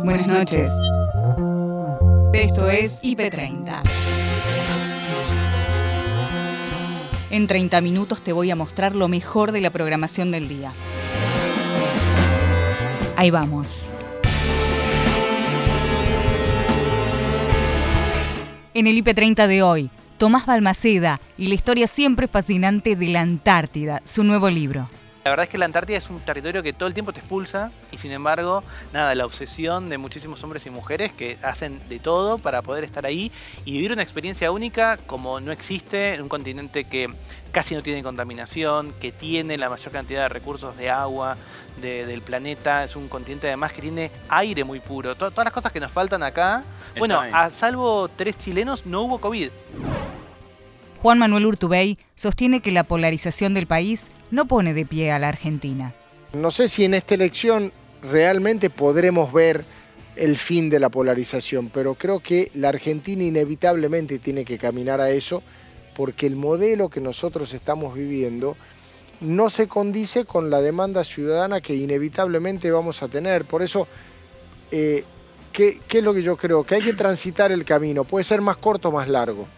Buenas noches. Esto es IP30. En 30 minutos te voy a mostrar lo mejor de la programación del día. Ahí vamos. En el IP30 de hoy, Tomás Balmaceda y la historia siempre fascinante de la Antártida, su nuevo libro. La verdad es que la Antártida es un territorio que todo el tiempo te expulsa y sin embargo, nada, la obsesión de muchísimos hombres y mujeres que hacen de todo para poder estar ahí y vivir una experiencia única como no existe en un continente que casi no tiene contaminación, que tiene la mayor cantidad de recursos de agua del planeta, es un continente además que tiene aire muy puro, todas las cosas que nos faltan acá. bueno, a salvo tres chilenos no hubo COVID. Juan Manuel Urtubey sostiene que la polarización del país no pone de pie a la Argentina. No sé si en esta elección realmente podremos ver el fin de la polarización, pero creo que la Argentina inevitablemente tiene que caminar a eso porque el modelo que nosotros estamos viviendo no se condice con la demanda ciudadana que inevitablemente vamos a tener. Por eso, eh, ¿qué, ¿qué es lo que yo creo? Que hay que transitar el camino, puede ser más corto o más largo.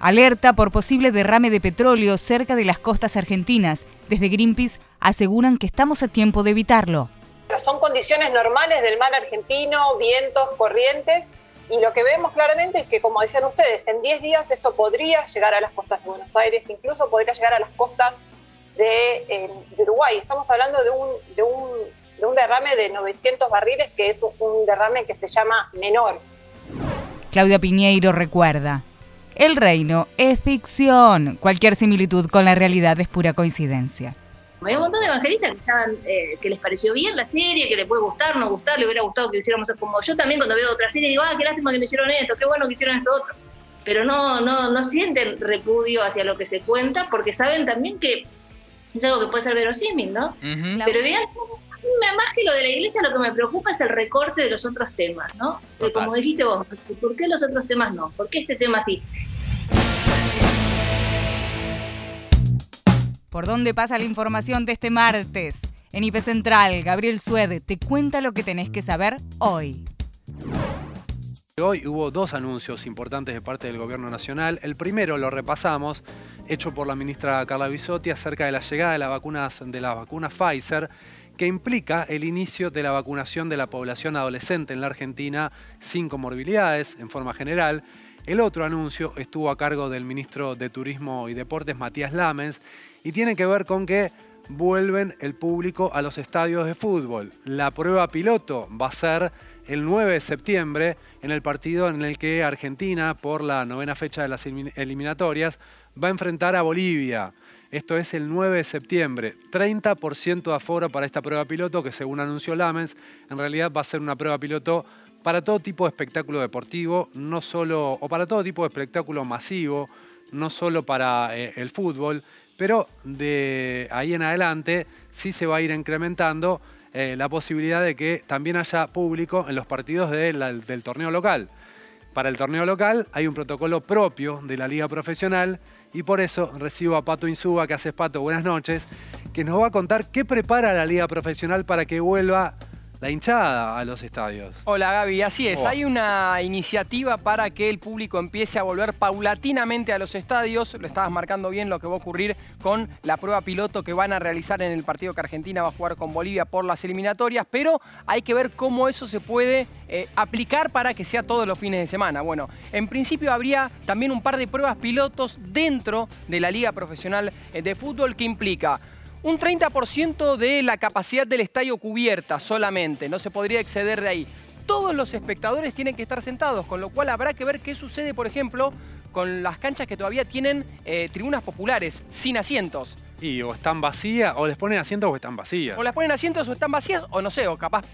Alerta por posible derrame de petróleo cerca de las costas argentinas. Desde Greenpeace aseguran que estamos a tiempo de evitarlo. Son condiciones normales del mar argentino, vientos, corrientes, y lo que vemos claramente es que, como decían ustedes, en 10 días esto podría llegar a las costas de Buenos Aires, incluso podría llegar a las costas de, eh, Uruguay. Estamos hablando de un, de, un, de un, derrame de 900 barriles, que es un derrame que se llama menor. Claudia Piñeiro recuerda, el reino es ficción. Cualquier similitud con la realidad es pura coincidencia. Hay un montón de evangelistas que, eh, que les pareció bien la serie, que les puede gustar, no gustar, le hubiera gustado que hiciéramos como yo también cuando veo otra serie digo, ah, qué lástima que me hicieron esto, qué bueno que hicieron esto otro. Pero no, no, no sienten repudio hacia lo que se cuenta porque saben también que es algo que puede ser verosímil, ¿no? Pero vean más que lo de la iglesia, lo que me preocupa es el recorte de los otros temas, ¿no? como dijiste vos, ¿por qué los otros temas no? ¿Por qué este tema sí? ¿Por dónde pasa la información de este martes? En IP Central, Gabriel Suede te cuenta lo que tenés que saber hoy. Hoy hubo dos anuncios importantes de parte del Gobierno Nacional. El primero lo repasamos, hecho por la ministra Carla Bisotti acerca de la llegada de, las vacunas, de la vacuna Pfizer que implica el inicio de la vacunación de la población adolescente en la Argentina sin comorbilidades en forma general. El otro anuncio estuvo a cargo del ministro de Turismo y Deportes, Matías Lamens, y tiene que ver con que vuelven el público a los estadios de fútbol. La prueba piloto va a ser el 9 de septiembre en el partido en el que Argentina, por la novena fecha de las eliminatorias, va a enfrentar a Bolivia. Esto es el 9 de septiembre. 30% de aforo para esta prueba piloto que según anunció Lamens, en realidad va a ser una prueba piloto para todo tipo de espectáculo deportivo, no solo, o para todo tipo de espectáculo masivo, no solo para eh, el fútbol, pero de ahí en adelante sí se va a ir incrementando eh, la posibilidad de que también haya público en los partidos del torneo local. Para el torneo local hay un protocolo propio de la liga profesional y por eso recibo a Pato Insúa, que hace Pato, buenas noches, que nos va a contar qué prepara la liga profesional para que vuelva la hinchada a los estadios. Hola Gaby, así es. Hay una iniciativa para que el público empiece a volver paulatinamente a los estadios. Lo estabas marcando bien lo que va a ocurrir con la prueba piloto que van a realizar en el partido que Argentina va a jugar con Bolivia por las eliminatorias, pero hay que ver cómo eso se puede eh, aplicar para que sea todos los fines de semana. Bueno, en principio habría también un par de pruebas pilotos dentro de la Liga Profesional eh, de Fútbol que implica un 30% de la capacidad del estadio cubierta solamente, no se podría exceder de ahí. Todos los espectadores tienen que estar sentados, con lo cual habrá que ver qué sucede, por ejemplo, con las canchas que todavía tienen eh, tribunas populares, sin asientos. Y o están vacías, o les ponen asientos o están vacías. O les ponen asientos o están vacías, o no sé, o capaz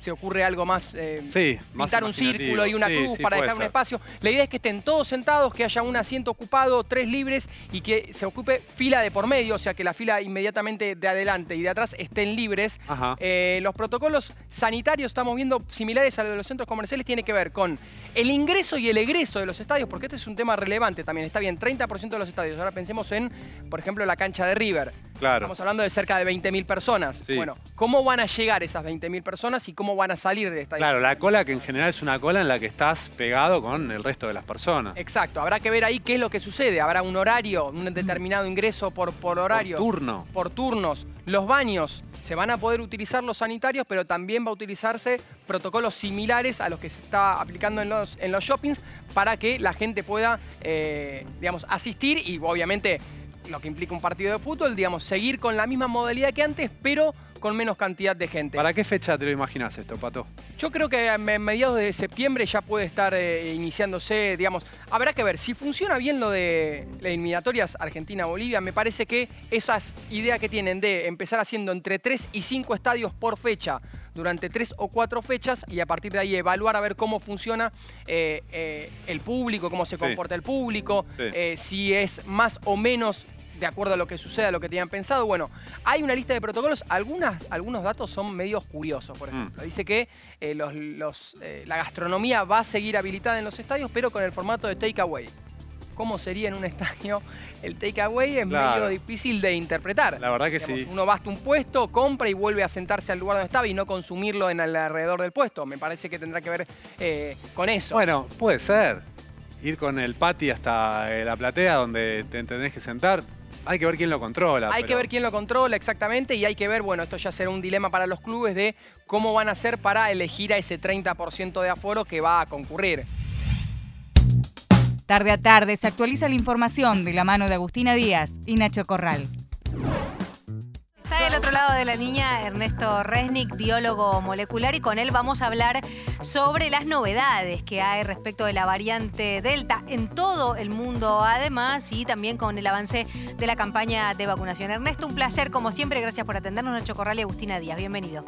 se ocurre algo más, eh, sí, pintar un círculo y una cruz para dejar un espacio. La idea es que estén todos sentados, que haya un asiento ocupado, tres libres y que se ocupe fila de por medio, o sea que la fila inmediatamente de adelante y de atrás estén libres. Eh, los protocolos sanitarios, estamos viendo similares a los de los centros comerciales, tiene que ver con el ingreso y el egreso de los estadios, porque este es un tema relevante también. Está bien, 30% de los estadios. Ahora pensemos en, por ejemplo, la cancha de River. Claro. Estamos hablando de cerca de 20.000 personas. Bueno, ¿cómo van a llegar esas 20.000 personas y cómo van a salir de esta Claro, la cola que en general es una cola en la que estás pegado con el resto de las personas. Exacto, habrá que ver ahí qué es lo que sucede. Habrá un horario, un determinado ingreso por, por horario. Por turno. Por turnos. Los baños. Se van a poder utilizar los sanitarios, pero también va a utilizarse protocolos similares a los que se está aplicando en los, en los shoppings para que la gente pueda, eh, digamos, asistir y obviamente lo que implica un partido de fútbol, digamos, seguir con la misma modalidad que antes, pero con menos cantidad de gente. ¿Para qué fecha te lo imaginas esto, Pato? Yo creo que a mediados de septiembre ya puede estar eh, iniciándose, digamos, habrá que ver, si funciona bien lo de las eliminatorias Argentina-Bolivia, me parece que esas ideas que tienen de empezar haciendo entre 3 y 5 estadios por fecha durante tres o cuatro fechas y a partir de ahí evaluar a ver cómo funciona eh, eh, el público, cómo se comporta el público, si es más o menos de acuerdo a lo que suceda, a lo que tenían pensado. Bueno, hay una lista de protocolos. Algunas, algunos datos son medios curiosos, por mm. ejemplo. Dice que eh, los, eh, la gastronomía va a seguir habilitada en los estadios, pero con el formato de takeaway. ¿Cómo sería en un estadio el takeaway? Es medio difícil de interpretar. La verdad que sí. Uno va hasta un puesto, compra y vuelve a sentarse al lugar donde estaba y no consumirlo en el alrededor del puesto. Me parece que tendrá que ver eh, con eso. Bueno, puede ser ir con el patio hasta la platea donde te tenés que sentar, hay que ver quién lo controla. Hay que ver quién lo controla exactamente y hay que ver, bueno, esto ya será un dilema para los clubes de cómo van a hacer para elegir a ese 30% de aforo que va a concurrir. Tarde a tarde se actualiza la información de la mano de Agustina Díaz y Nacho Corral. Está del otro lado de la niña Ernesto Resnick, biólogo molecular, y con él vamos a hablar sobre las novedades que hay respecto de la variante Delta en todo el mundo, además, y también con el avance de la campaña de vacunación. Ernesto, un placer, como siempre, gracias por atendernos, Nacho Corral y Agustina Díaz. Bienvenido.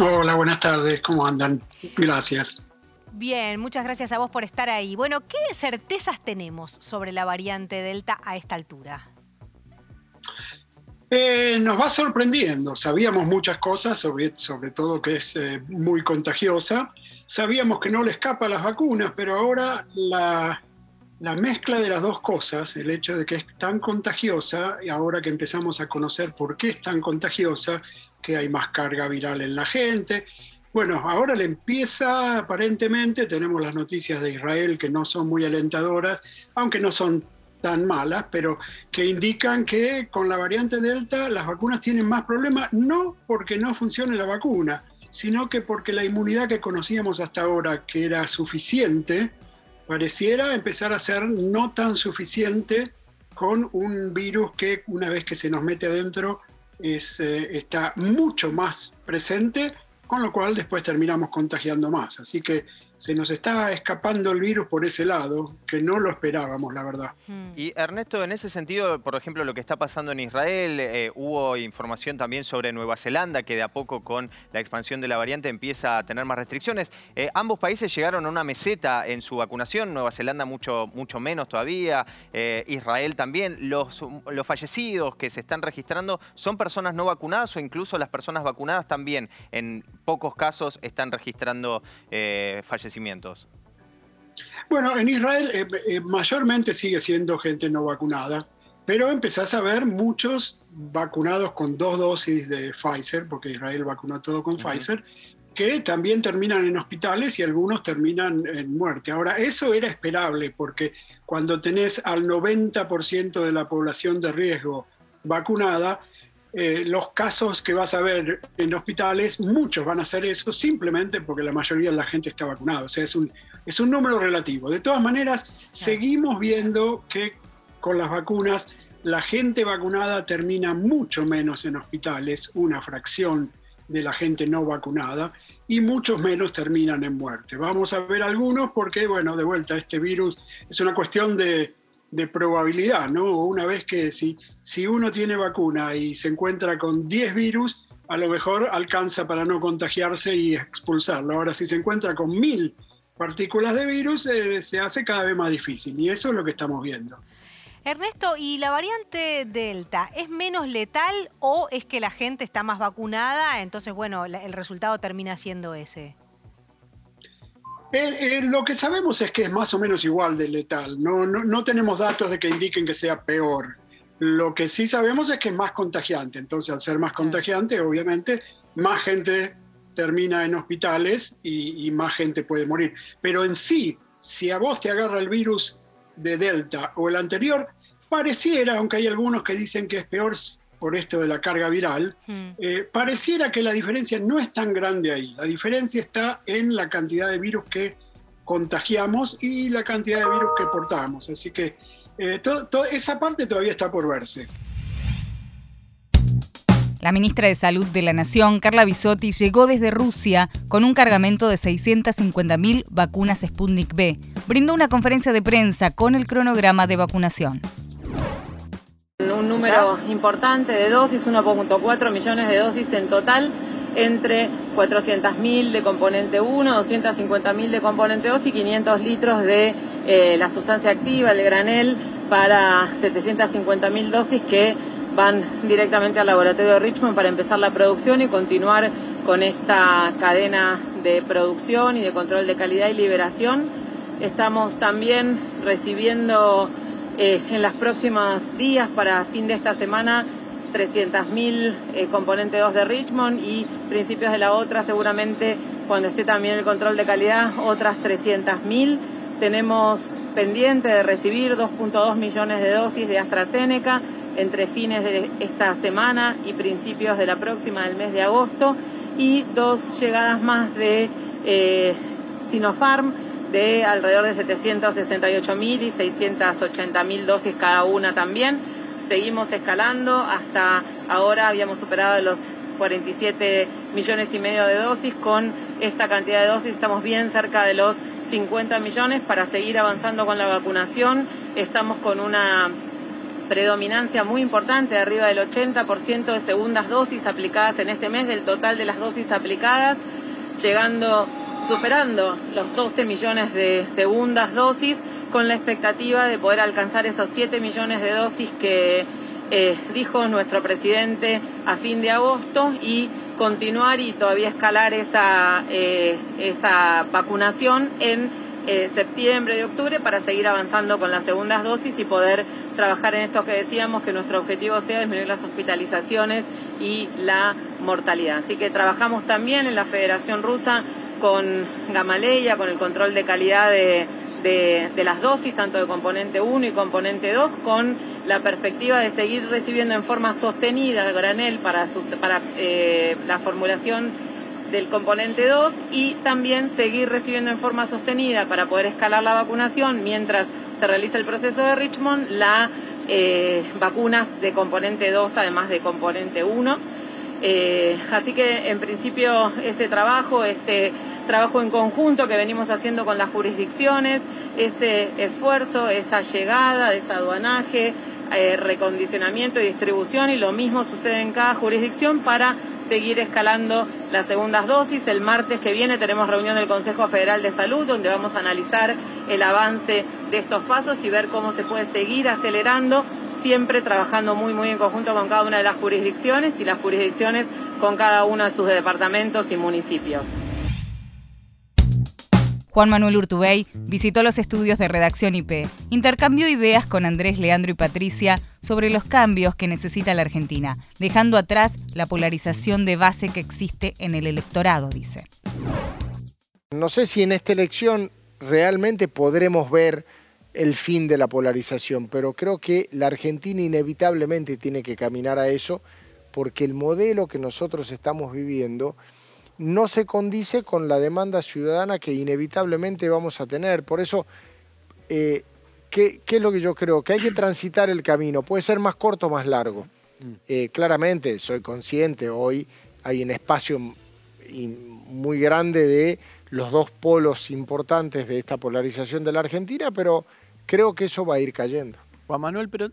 Hola, buenas tardes, ¿cómo andan? Gracias. Bien, muchas gracias a vos por estar ahí. Bueno, ¿qué certezas tenemos sobre la variante Delta a esta altura? Eh, nos va sorprendiendo. Sabíamos muchas cosas, sobre, sobre todo que es eh, muy contagiosa. Sabíamos que no le escapa a las vacunas, pero ahora la, la, mezcla de las dos cosas, el hecho de que es tan contagiosa, y ahora que empezamos a conocer por qué es tan contagiosa, que hay más carga viral en la gente. Bueno, ahora le empieza, aparentemente, tenemos las noticias de Israel que no son muy alentadoras, aunque no son tan malas, pero que indican que con la variante Delta las vacunas tienen más problemas, no porque no funcione la vacuna, sino que porque la inmunidad que conocíamos hasta ahora, que era suficiente, pareciera empezar a ser no tan suficiente con un virus que una vez que se nos mete adentro es, eh, está mucho más presente, con lo cual después terminamos contagiando más. Así que se nos está escapando el virus por ese lado, que no lo esperábamos, la verdad. Hmm. Y Ernesto, en ese sentido, por ejemplo, lo que está pasando en Israel, eh, hubo información también sobre Nueva Zelanda, que de a poco con la expansión de la variante empieza a tener más restricciones. Eh, ambos países llegaron a una meseta en su vacunación, Nueva Zelanda mucho, mucho menos todavía, eh, Israel también. Los, los fallecidos que se están registrando son personas no vacunadas o incluso las personas vacunadas también en pocos casos están registrando fallecidos. Bueno, en Israel eh, eh, mayormente sigue siendo gente no vacunada, pero empezás a ver muchos vacunados con dos dosis de Pfizer, porque Israel vacunó todo con Pfizer, que también terminan en hospitales y algunos terminan en muerte. Ahora, eso era esperable, porque cuando tenés al 90% de la población de riesgo vacunada, eh, los casos que vas a ver en hospitales, muchos van a ser eso simplemente porque la mayoría de la gente está vacunada. O sea, es un, es un número relativo. De todas maneras, seguimos viendo que con las vacunas la gente vacunada termina mucho menos en hospitales, una fracción de la gente no vacunada, y muchos menos terminan en muerte. Vamos a ver algunos porque, bueno, de vuelta, este virus es una cuestión de, de probabilidad, ¿no? Una vez que si, si uno tiene vacuna y se encuentra con 10 virus, a lo mejor alcanza para no contagiarse y expulsarlo. Ahora, si se encuentra con mil partículas de virus, eh, se hace cada vez más difícil y eso es lo que estamos viendo. Ernesto, ¿y la variante Delta es menos letal o es que la gente está más vacunada? Entonces, bueno, el resultado termina siendo ese. Eh, eh, lo que sabemos es que es más o menos igual de letal. No, no, tenemos datos de que indiquen que sea peor. Lo que sí sabemos es que es más contagiante. Entonces, al ser más contagiante, obviamente, más gente termina en hospitales y, y más gente puede morir. Pero en sí, si a vos te agarra el virus de Delta o el anterior, pareciera, aunque hay algunos que dicen que es peor por esto de la carga viral, Hmm. eh, pareciera que la diferencia no es tan grande ahí. La diferencia está en la cantidad de virus que contagiamos y la cantidad de virus que portamos. Así que eh, to- to- esa parte todavía está por verse. La ministra de Salud de la Nación, Carla Bisotti, llegó desde Rusia con un cargamento de 650.000 vacunas Sputnik B. Brindó una conferencia de prensa con el cronograma de vacunación. Número importante de dosis, 1.4 millones de dosis en total, entre 400.000 de componente 1, 250.000 de componente 2 y 500 litros de eh, la sustancia activa, el granel, para 750.000 dosis que van directamente al laboratorio de Richmond para empezar la producción y continuar con esta cadena de producción y de control de calidad y liberación. Estamos también recibiendo eh, en los próximos días, para fin de esta semana, 300.000 eh, componente 2 de Richmond y principios de la otra, seguramente cuando esté también el control de calidad, otras 300.000. Tenemos pendiente de recibir 2.2 millones de dosis de AstraZeneca entre fines de esta semana y principios de la próxima del mes de agosto y dos llegadas más de eh, Sinopharm de alrededor de 768.000 y 680.000 dosis cada una también. Seguimos escalando, hasta ahora habíamos superado los 47 millones y medio de dosis. Con esta cantidad de dosis estamos bien cerca de los 50 millones para seguir avanzando con la vacunación. Estamos con una predominancia muy importante, arriba del 80% de segundas dosis aplicadas en este mes del total de las dosis aplicadas, llegando, superando los 12 millones de segundas dosis, con la expectativa de poder alcanzar esos 7 millones de dosis que eh, dijo nuestro presidente a fin de agosto y continuar y todavía escalar esa, eh, esa vacunación en eh, septiembre y octubre para seguir avanzando con las segundas dosis y poder trabajar en esto que decíamos, que nuestro objetivo sea disminuir las hospitalizaciones y la mortalidad. Así que trabajamos también en la Federación Rusa con Gamaleya, con el control de calidad de, de, las dosis, tanto de componente 1 y componente 2, con la perspectiva de seguir recibiendo en forma sostenida el granel para, su, para eh, la formulación del componente 2 y también seguir recibiendo en forma sostenida para poder escalar la vacunación mientras se realiza el proceso de Richmond las eh, vacunas de componente 2 además de componente 1. Eh, así que en principio este trabajo, este trabajo en conjunto que venimos haciendo con las jurisdicciones, ese esfuerzo, esa llegada, ese aduanaje, eh, recondicionamiento y distribución y lo mismo sucede en cada jurisdicción para seguir escalando las segundas dosis. El martes que viene tenemos reunión del Consejo Federal de Salud donde vamos a analizar el avance de estos pasos y ver cómo se puede seguir acelerando, siempre trabajando muy muy en conjunto con cada una de las jurisdicciones y las jurisdicciones con cada uno de sus departamentos y municipios. Juan Manuel Urtubey visitó los estudios de redacción IP, intercambió ideas con Andrés, Leandro y Patricia sobre los cambios que necesita la Argentina, dejando atrás la polarización de base que existe en el electorado, dice. No sé si en esta elección realmente podremos ver el fin de la polarización, pero creo que la Argentina inevitablemente tiene que caminar a eso porque el modelo que nosotros estamos viviendo no se condice con la demanda ciudadana que inevitablemente vamos a tener. Por eso, eh, ¿qué, ¿qué, es lo que yo creo? Que hay que transitar el camino. Puede ser más corto o más largo. Eh, claramente, soy consciente, hoy hay un espacio muy grande de los dos polos importantes de esta polarización de la Argentina, pero creo que eso va a ir cayendo. Juan Manuel, pero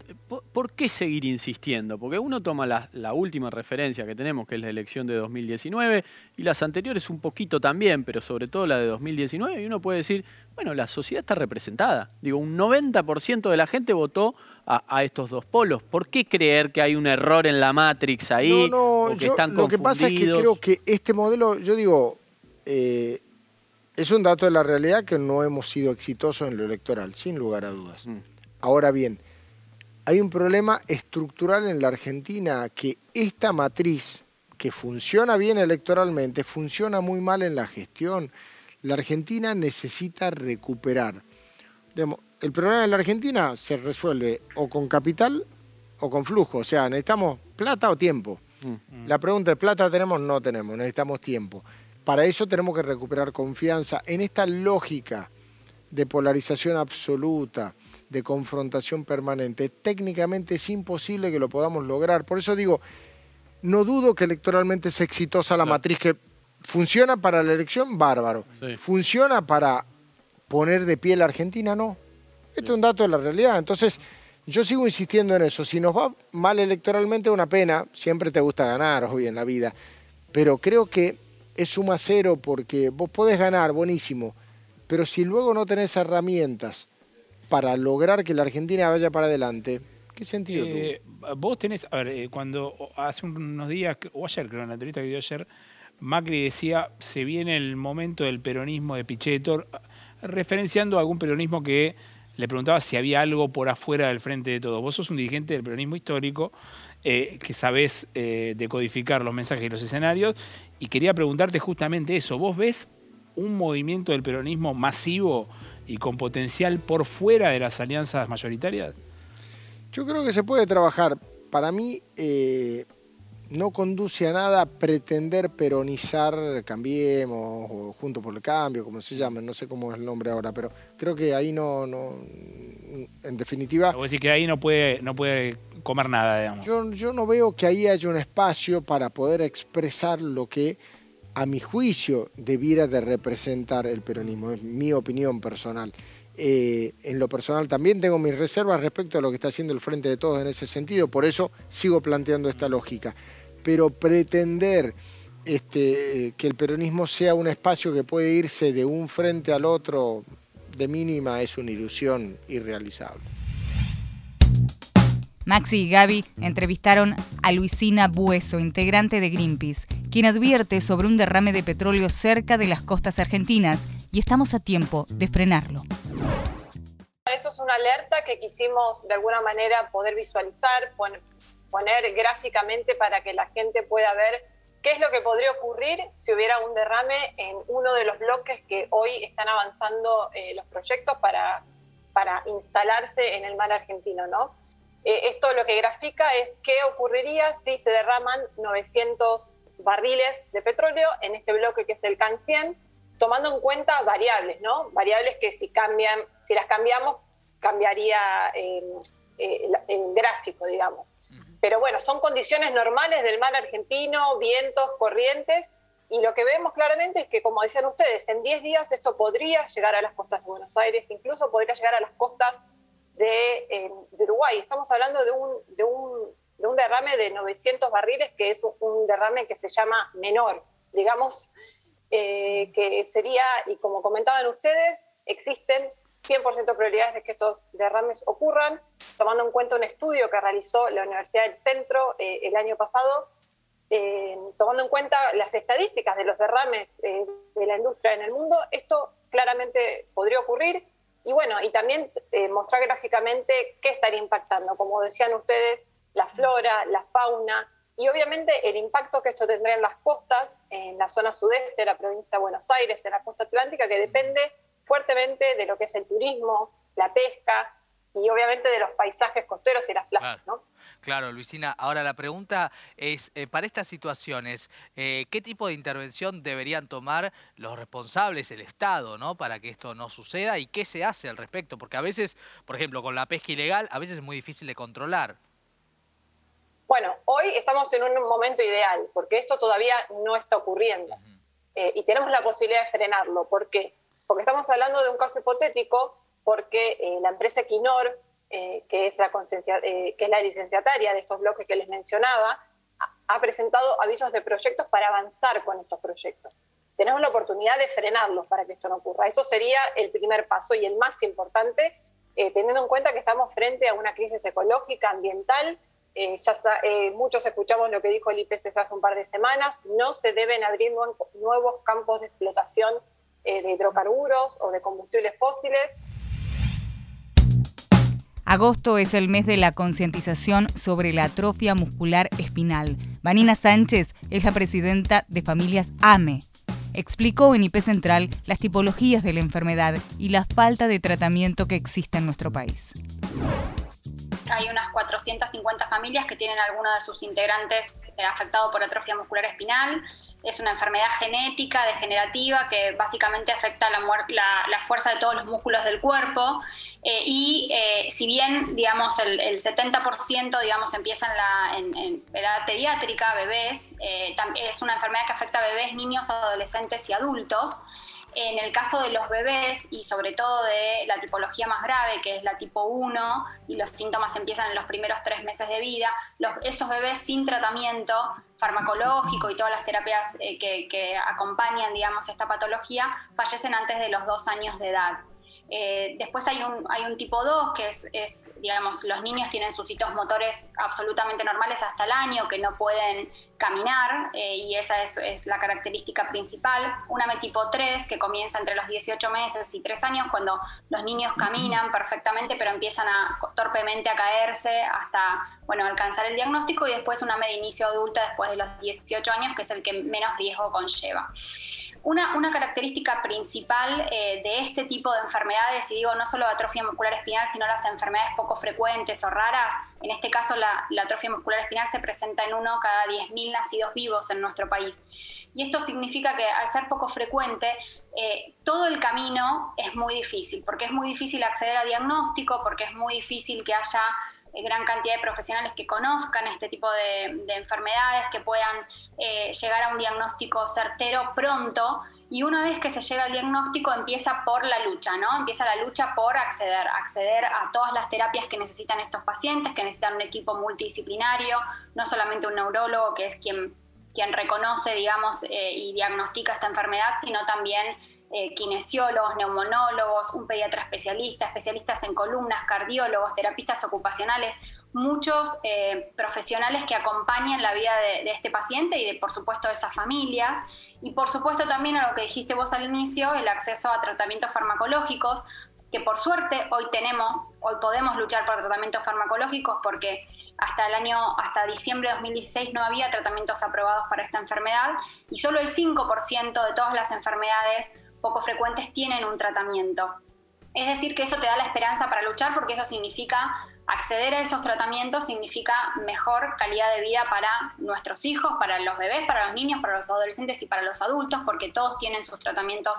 ¿por qué seguir insistiendo? Porque uno toma la, la, última referencia que tenemos, que es la elección de 2019, y las anteriores un poquito también, pero sobre todo la de 2019, y uno puede decir, bueno, la sociedad está representada. Digo, un 90% de la gente votó a, a, estos dos polos. ¿Por qué creer que hay un error en la Matrix ahí? No, no, o que yo, están lo que pasa es que creo que este modelo, yo digo, eh, es un dato de la realidad que no hemos sido exitosos en lo electoral, sin lugar a dudas. Mm. Ahora bien, hay un problema estructural en la Argentina que esta matriz que funciona bien electoralmente, funciona muy mal en la gestión. La Argentina necesita recuperar. el problema de la Argentina se resuelve o con capital o con flujo. O sea, necesitamos plata o tiempo. Mm. La pregunta es, ¿plata tenemos? No tenemos, necesitamos tiempo. Para eso tenemos que recuperar confianza en esta lógica de polarización absoluta, de confrontación permanente. Técnicamente es imposible que lo podamos lograr. Por eso digo, no dudo que electoralmente es exitosa la matriz que funciona para la elección, bárbaro. Funciona para poner de pie la Argentina, no. Esto es un dato de la realidad. Entonces, yo sigo insistiendo en eso. Si nos va mal electoralmente, una pena. Siempre te gusta ganar, hoy en la vida. Pero creo que es suma cero porque vos podés ganar, buenísimo. Pero si luego no tenés herramientas para lograr que la Argentina vaya para adelante, ¿qué sentido eh, Vos tenés, a ver, eh, cuando hace unos días, o ayer creo, en la entrevista que dio ayer, Macri decía, se viene el momento del peronismo de Pichetto, referenciando a algún peronismo que le preguntaba si había algo por afuera del frente de todo. Vos sos un dirigente del peronismo histórico, eh, que sabés decodificar los mensajes y los escenarios, y quería preguntarte justamente eso. ¿Vos ves un movimiento del peronismo masivo y con potencial por fuera de las alianzas mayoritarias? Yo creo que se puede trabajar. Para mí eh, no conduce a nada pretender peronizar Cambiemos o Juntos por el Cambio, como se llama, no sé cómo es el nombre ahora, pero creo que ahí no, no en definitiva... Vos decir que ahí no puede, no puede comer nada, digamos. Yo, yo no veo que ahí haya un espacio para poder expresar lo que a mi juicio, debiera de representar el peronismo. Es mi opinión personal. Eh, en lo personal también tengo mis reservas respecto a lo que está haciendo el Frente de Todos en ese sentido, por eso sigo planteando esta lógica. Pero pretender este, que el peronismo sea un espacio que puede irse de un frente al otro de mínima es una ilusión irrealizable. Maxi y Gaby entrevistaron a Luisina Bueso, integrante de Greenpeace, quien advierte sobre un derrame de petróleo cerca de las costas argentinas y estamos a tiempo de frenarlo. Eso es una alerta que quisimos de alguna manera poder visualizar, poner gráficamente para que la gente pueda ver qué es lo que podría ocurrir si hubiera un derrame en uno de los bloques que hoy están avanzando eh, los proyectos para, para instalarse en el mar argentino, ¿no? Eh, esto lo que grafica es qué ocurriría si se derraman 900 barriles de petróleo en este bloque que es el CAN 100, tomando en cuenta variables, ¿no? Variables que si cambian, si las cambiamos, cambiaría eh, el, gráfico, digamos. Pero bueno, son condiciones normales del mar argentino, vientos, corrientes, y lo que vemos claramente es que, como decían ustedes, en 10 días esto podría llegar a las costas de Buenos Aires, incluso podría llegar a las costas eh, de, Uruguay. Estamos hablando de un, de, un, de un, derrame de 900 barriles, que es un, derrame que se llama menor, digamos, eh, que sería, y como comentaban ustedes, existen 100% probabilidades de que estos derrames ocurran, tomando en cuenta un estudio que realizó la Universidad del Centro eh, el año pasado, tomando en cuenta las estadísticas de los derrames de la industria en el mundo, esto claramente podría ocurrir y bueno, y también eh, mostrar gráficamente qué estaría impactando, como decían ustedes, la flora, la fauna y obviamente el impacto que esto tendría en las costas, en la zona sudeste de la provincia de Buenos Aires, en la costa atlántica, que depende fuertemente de lo que es el turismo, la pesca y obviamente de los paisajes costeros y las playas, ¿no? Claro, Luisina. Ahora la pregunta es, eh, para estas situaciones, eh, ¿qué tipo de intervención deberían tomar los responsables, el Estado, ¿no? para que esto no suceda? ¿Y qué se hace al respecto? Porque a veces, por ejemplo, con la pesca ilegal, a veces es muy difícil de controlar. Bueno, hoy estamos en un momento ideal, porque esto todavía no está ocurriendo. Eh, y tenemos la posibilidad de frenarlo. ¿Por qué? Porque estamos hablando de un caso hipotético, porque la empresa Quinor eh, que, es la eh, que la licenciataria de estos bloques que les mencionaba, ha presentado avisos de proyectos para avanzar con estos proyectos. Tenemos la oportunidad de frenarlos para que esto no ocurra. Eso sería el primer paso y el más importante, eh, teniendo en cuenta que estamos frente a una crisis ecológica, ambiental. ya muchos escuchamos lo que dijo el IPCC hace un par de semanas. No se deben abrir nuevos campos de explotación de hidrocarburos o de combustibles fósiles Agosto es el mes de la concientización sobre la atrofia muscular espinal. Vanina Sánchez es la presidenta de Familias AME. Explicó en IP Central las tipologías de la enfermedad y la falta de tratamiento que existe en nuestro país. Hay unas 450 familias que tienen alguno de sus integrantes eh, afectado por atrofia muscular espinal es una enfermedad genética, degenerativa, que básicamente afecta la, fuerza de todos los músculos del cuerpo. Eh, y eh, si bien, digamos, el, 70% digamos, empieza en la edad pediátrica, bebés, eh, es una enfermedad que afecta a bebés, niños, adolescentes y adultos. En el caso de los bebés y sobre todo de la tipología más grave, que es la tipo 1, y los síntomas empiezan en los primeros tres meses de vida, esos bebés sin tratamiento farmacológico y todas las terapias eh, que, que acompañan, digamos, esta patología, fallecen antes de los dos años de edad. Eh, después hay un, hay un tipo 2, que es, digamos, los niños tienen sus hitos motores absolutamente normales hasta el año, que no pueden caminar, eh, y esa es, la característica principal. Una tipo 3, que comienza entre los 18 meses y 3 años, cuando los niños caminan perfectamente, pero empiezan a, torpemente a caerse hasta, bueno, alcanzar el diagnóstico, y después una de inicio adulta después de los 18 años, que es el que menos riesgo conlleva. Una, característica principal eh, de este tipo de enfermedades, y digo no solo atrofia muscular espinal, sino las enfermedades poco frecuentes o raras, en este caso la, atrofia muscular espinal se presenta en uno cada 10.000 nacidos vivos en nuestro país. Y esto significa que al ser poco frecuente, eh, todo el camino es muy difícil, porque es muy difícil acceder a diagnóstico, porque es muy difícil que haya gran cantidad de profesionales que conozcan este tipo de, enfermedades, que puedan eh, llegar a un diagnóstico certero pronto. Y una vez que se llega al diagnóstico empieza por la lucha, ¿no? Empieza la lucha por acceder, acceder a todas las terapias que necesitan estos pacientes, que necesitan un equipo multidisciplinario, no solamente un neurólogo que es quien, quien reconoce, digamos, eh, y diagnostica esta enfermedad, sino también eh, kinesiólogos, neumonólogos, un pediatra especialista, especialistas en columnas, cardiólogos, terapistas ocupacionales, muchos eh, profesionales que acompañan la vida de, este paciente y de, por supuesto, de esas familias. Y por supuesto también a lo que dijiste vos al inicio, el acceso a tratamientos farmacológicos, que por suerte hoy tenemos, hoy podemos luchar por tratamientos farmacológicos porque hasta el año, hasta diciembre de 2016 no había tratamientos aprobados para esta enfermedad y solo el 5% de todas las enfermedades poco frecuentes tienen un tratamiento. Es decir, que eso te da la esperanza para luchar porque eso significa acceder a esos tratamientos, significa mejor calidad de vida para nuestros hijos, para los bebés, para los niños, para los adolescentes y para los adultos, porque todos tienen sus tratamientos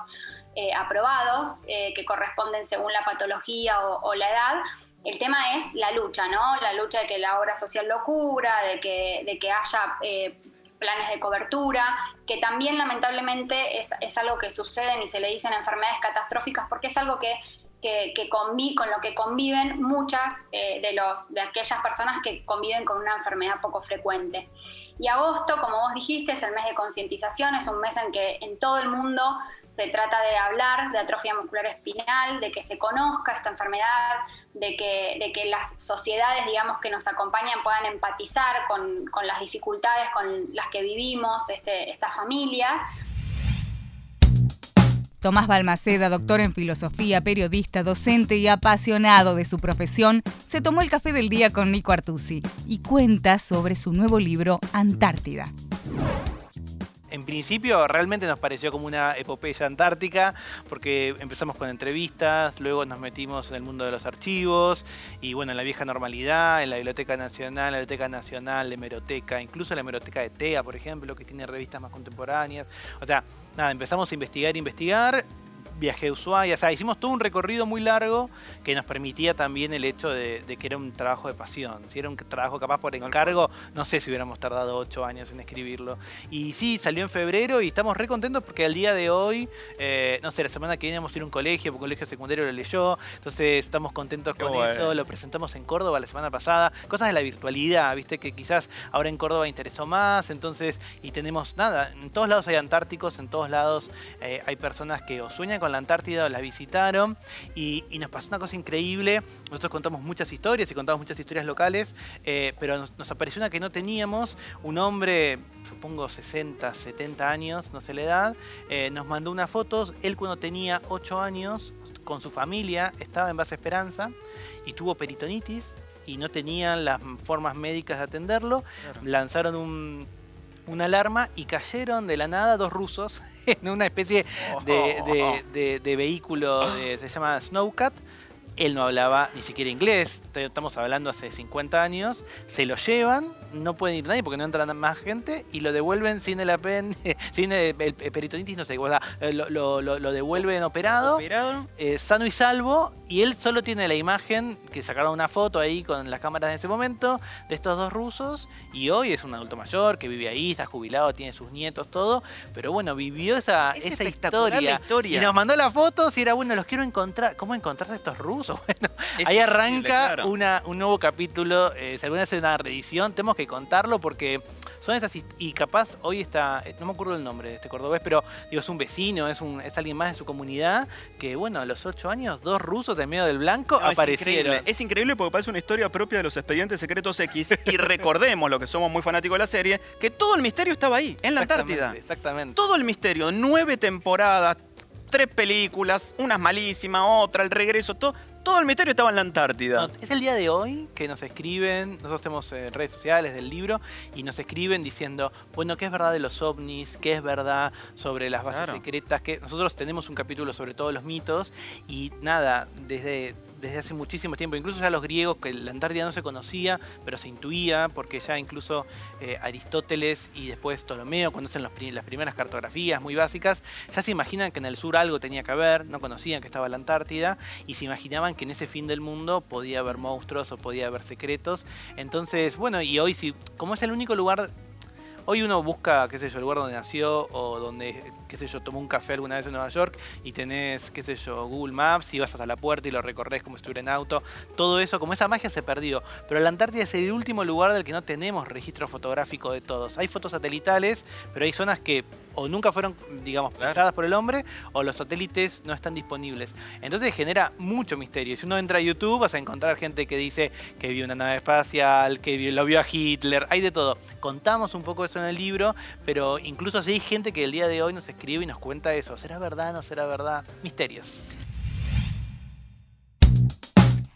eh, aprobados eh, que corresponden según la patología o, la edad. El tema es la lucha, ¿no? La lucha de que la obra social lo cubra, de que, de que haya eh, planes de cobertura, que también lamentablemente es, algo que sucede y se le dicen enfermedades catastróficas porque es algo que, que, con lo que conviven muchas eh, de, los, de aquellas personas que conviven con una enfermedad poco frecuente. Y agosto, como vos dijiste, es el mes de concientización, es un mes en que en todo el mundo se trata de hablar de atrofia muscular espinal, de que se conozca esta enfermedad, de que, las sociedades, digamos, que nos acompañan puedan empatizar con, las dificultades con las que vivimos este, estas familias. Tomás Balmaceda, doctor en filosofía, periodista, docente y apasionado de su profesión, se tomó el café del día con Nico Artusi y cuenta sobre su nuevo libro Antártida en principio realmente nos pareció como una epopeya antártica, porque empezamos con entrevistas, luego nos metimos en el mundo de los archivos, y bueno, en la vieja normalidad, en la Biblioteca Nacional, la Biblioteca Nacional, la Hemeroteca, incluso la Hemeroteca de TEA, por ejemplo, que tiene revistas más contemporáneas. O sea, nada, empezamos a investigar, investigar, viaje a Ushuaia, o sea, hicimos todo un recorrido muy largo que nos permitía también el hecho de, que era un trabajo de pasión. Si era un trabajo capaz por encargo, no sé si hubiéramos tardado ocho años en escribirlo. Y sí, salió en febrero y estamos re contentos porque al día de hoy, eh, no sé, la semana que viene vamos a ir a un colegio, porque un colegio secundario lo leyó, entonces estamos contentos con eso, lo presentamos en Córdoba la semana pasada, cosas de la virtualidad, viste, que quizás ahora en Córdoba interesó más, entonces, y tenemos nada, en todos lados hay antárticos, en todos lados eh, hay personas que o sueñan Argentina con la Antártida la visitaron y, y nos pasó una cosa increíble. Nosotros contamos muchas historias y contamos muchas historias locales, eh, pero nos, nos apareció una que no teníamos. Un hombre, supongo 60, 70 años, no sé la edad, eh, nos mandó unas fotos. Él cuando tenía 8 años, con su familia, estaba en Base Esperanza y tuvo peritonitis y no tenían las formas médicas de atenderlo. Lanzaron un, una alarma y cayeron de la nada dos rusos en una especie de, de- de- de vehículo, de- se llama Snowcat. Él no hablaba ni siquiera inglés, estamos hablando hace 50 años. Se lo llevan, no pueden ir nadie porque no entra más gente y lo devuelven sin el apen, sin el, el- el peritonitis, no sé, o sea, lo, lo- lo- devuelven operado, eh, sano y salvo. Y él solo tiene la imagen que sacaron una foto ahí con las cámaras en ese momento de estos dos rusos. Y hoy es un adulto mayor que vive ahí, está jubilado, tiene sus nietos, todo. Pero bueno, vivió esa, Es esa historia. historia. Y nos mandó las fotos y era bueno, los quiero encontrar. ¿Cómo encontrarse a estos rusos? Bueno, Es ahí arranca claro. Una, un nuevo capítulo. eh, si alguna vez hay una reedición, tenemos que contarlo porque son esas y capaz hoy está, eh, no me acuerdo el nombre de este cordobés, pero digo, es un vecino, es, un, es alguien más de su comunidad que, bueno, a los ocho años, dos rusos en medio del blanco No, es aparecieron. increíble. Es increíble porque parece una historia propia de los expedientes secretos X. Y recordemos, lo que somos muy fanáticos de la serie, que todo el misterio estaba ahí, en la Antártida. Exactamente. Todo el misterio, nueve temporadas, tres películas, unas malísimas, otra, el regreso, todo, todo el misterio estaba en la Antártida. No, es el día de hoy que nos escriben, nosotros tenemos eh, redes sociales del libro, y nos escriben diciendo, bueno, ¿qué es verdad de los ovnis? ¿Qué es verdad sobre las bases Claro. secretas? que Nosotros tenemos un capítulo sobre todos los mitos, y nada, desde, desde hace muchísimo tiempo, incluso ya los griegos, que la Antártida no se conocía, pero se intuía, porque ya incluso eh, Aristóteles y después Ptolomeo, cuando hacen las primeras cartografías muy básicas, ya se imaginan que en el sur algo tenía que haber, no conocían que estaba la Antártida, y se imaginaban que en ese fin del mundo podía haber monstruos o podía haber secretos. Entonces, bueno, y hoy sí, como es el único lugar Hoy uno busca, qué sé yo, el lugar donde nació o donde, qué sé yo, tomó un café alguna vez en Nueva York y tenés, qué sé yo, Google Maps y vas hasta la puerta y lo recorres como si estuviera en auto. Todo eso, como esa magia se perdió. Pero la Antártida es el último lugar del que no tenemos registro fotográfico de todos. Hay fotos satelitales, pero hay zonas que o nunca fueron, digamos, pensadas por el hombre o los satélites no están disponibles. Entonces genera mucho misterio. Si uno entra a YouTube vas a encontrar gente que dice que vio una nave espacial, que vio- lo vio a Hitler, hay de todo. Contamos un poco eso en el libro, pero incluso si hay gente que el día de hoy nos escribe y nos cuenta eso. ¿Será verdad? ¿No será verdad? Misterios.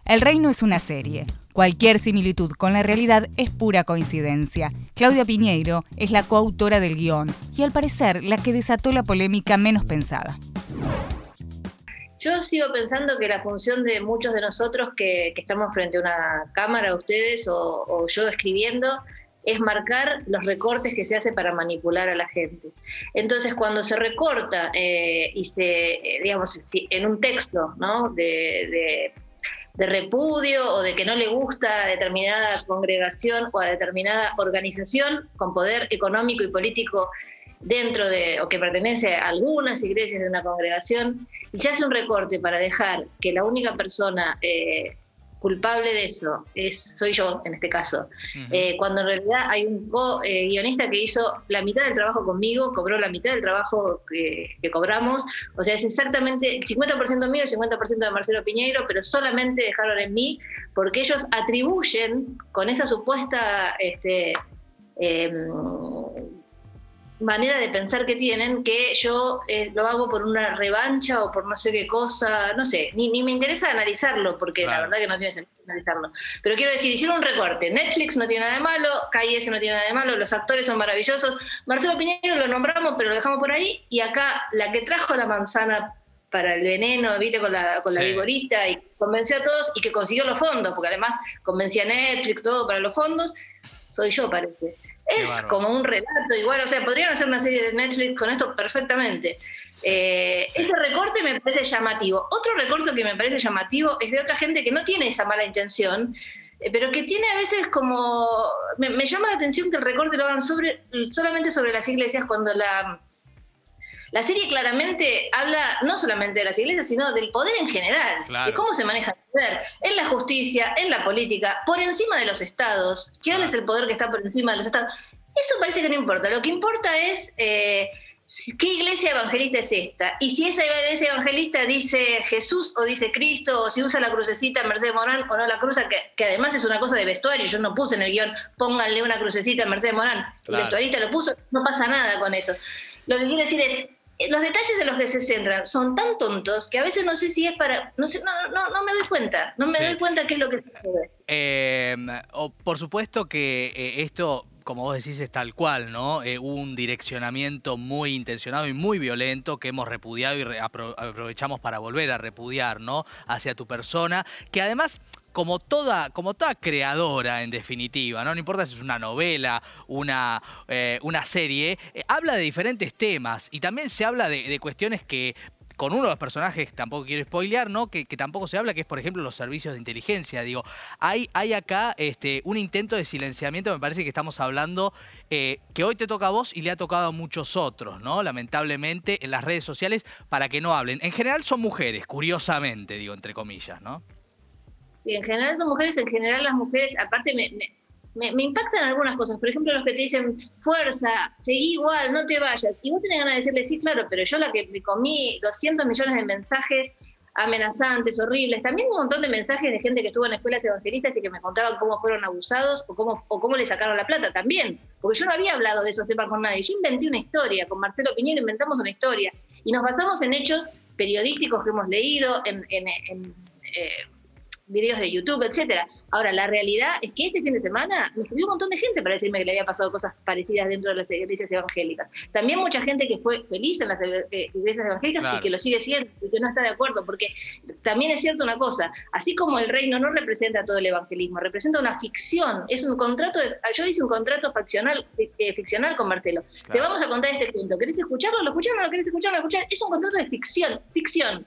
El Reino es una serie. Cualquier similitud con la realidad es pura coincidencia. Claudia Piñeiro es la coautora del guion y al parecer la que desató la polémica menos pensada. Yo sigo pensando que la función de muchos de nosotros que, que estamos frente a una cámara, ustedes o, o yo escribiendo, es marcar los recortes que se hace para manipular a la gente. Entonces, cuando se recorta eh, y se, eh, digamos, en un texto, ¿no? De, de- de repudio o de que no le gusta a determinada congregación o a determinada organización con poder económico y político dentro de, o que pertenece a algunas iglesias de una congregación, y se hace un recorte para dejar que la única persona eh, culpable de eso es, soy yo, en este caso, eh, cuando en realidad hay un co-guionista que hizo la mitad del trabajo conmigo, cobró la mitad del trabajo que, que cobramos, o sea, es exactamente el 50% mío, el 50% de Marcelo Piñeiro, pero solamente dejaron en mí porque ellos atribuyen con esa supuesta este, em, manera de pensar que tienen que yo eh, lo hago por una revancha o por no sé qué cosa, no sé, ni, ni me interesa analizarlo porque la verdad que no tiene sentido analizarlo. Pero quiero decir, hicieron un recorte, Netflix no tiene nada de malo, KS no tiene nada de malo, los actores son maravillosos, Marcelo Piñero lo nombramos pero lo dejamos por ahí y acá la que trajo la manzana para el veneno, viste, con la, con la viborita y convenció a todos y que consiguió los fondos, porque además convencía a Netflix, todo para los fondos, soy yo, parece. Es como un relato igual, o sea, podrían hacer una serie de Netflix con esto perfectamente. Eh, Ese recorte me parece llamativo. Otro recorte que me parece llamativo es de otra gente que no tiene esa mala intención, eh, pero que tiene a veces como... Me, me llama la atención que el recorte lo hagan sobre, solamente sobre las iglesias cuando la... La serie claramente habla no solamente de las iglesias, sino del poder en general, Claro. de cómo se maneja el poder, en la justicia, en la política, por encima de los estados. ¿Cuál es el poder que está por encima de los estados? Eso parece que no importa. Lo que importa es eh, ¿qué iglesia evangelista es esta? Y si esa iglesia evangelista dice Jesús o dice Cristo, o si usa la crucecita Mercedes Morán o no la cruza, que, que además es una cosa de vestuario, yo no puse en el guion, pónganle una crucecita a Mercedes Morán, el vestuarista lo puso, no pasa nada con eso. Lo que quiero decir es, los detalles de los que se centran son tan tontos que a veces no sé si es para. No, sé, no, no, no me doy cuenta. No me doy cuenta qué es lo que sucede. Eh, por supuesto que eh, esto como vos decís, es tal cual, ¿no? Eh, un direccionamiento muy intencionado y muy violento que hemos repudiado y aprovechamos para volver a repudiar, ¿no? Hacia tu persona, que además como toda, como toda creadora, en definitiva, ¿no? No importa si es una novela, una, eh, una serie, eh, habla de diferentes temas y también se habla de, cuestiones que con uno de los personajes, tampoco quiero spoilear, ¿no? Que, tampoco se habla, que es, por ejemplo, los servicios de inteligencia. Digo, hay, hay acá este, un intento de silenciamiento, me parece que estamos hablando, eh, que hoy te toca a vos y le ha tocado a muchos otros, ¿no? Lamentablemente, en las redes sociales, para que no hablen. En general son mujeres, curiosamente, digo, entre comillas, ¿no? Sí, en general son mujeres, en general las mujeres, aparte me me, me, impactan algunas cosas. Por ejemplo, los que te dicen, fuerza, seguí igual, no te vayas. Y vos tenés ganas de decirle, sí, claro, pero yo la que me comí 200 millones de mensajes amenazantes, horribles, también un montón de mensajes de gente que estuvo en escuelas evangelistas y que me contaban cómo fueron abusados o cómo, o cómo le sacaron la plata también, porque yo no había hablado de esos temas con nadie, yo inventé una historia, con Marcelo Piñero inventamos una historia y nos basamos en hechos periodísticos que hemos leído, en, en, eh, videos de YouTube, etcétera. Ahora, la realidad es que este fin de semana me escribió un montón de gente para decirme que le había pasado cosas parecidas dentro de las iglesias evangélicas. También mucha gente que fue feliz en las eh, iglesias evangélicas y que lo sigue siendo y que no está de acuerdo, porque también es cierto una cosa, así como el reino no representa todo el evangelismo, representa una ficción, es un contrato, yo hice un contrato ficcional, eh, ficcional con Marcelo. Te vamos a contar este cuento, ¿querés escucharlo? ¿Lo escuchamos? ¿Lo querés escuchar? Es un contrato de ficción, ficción.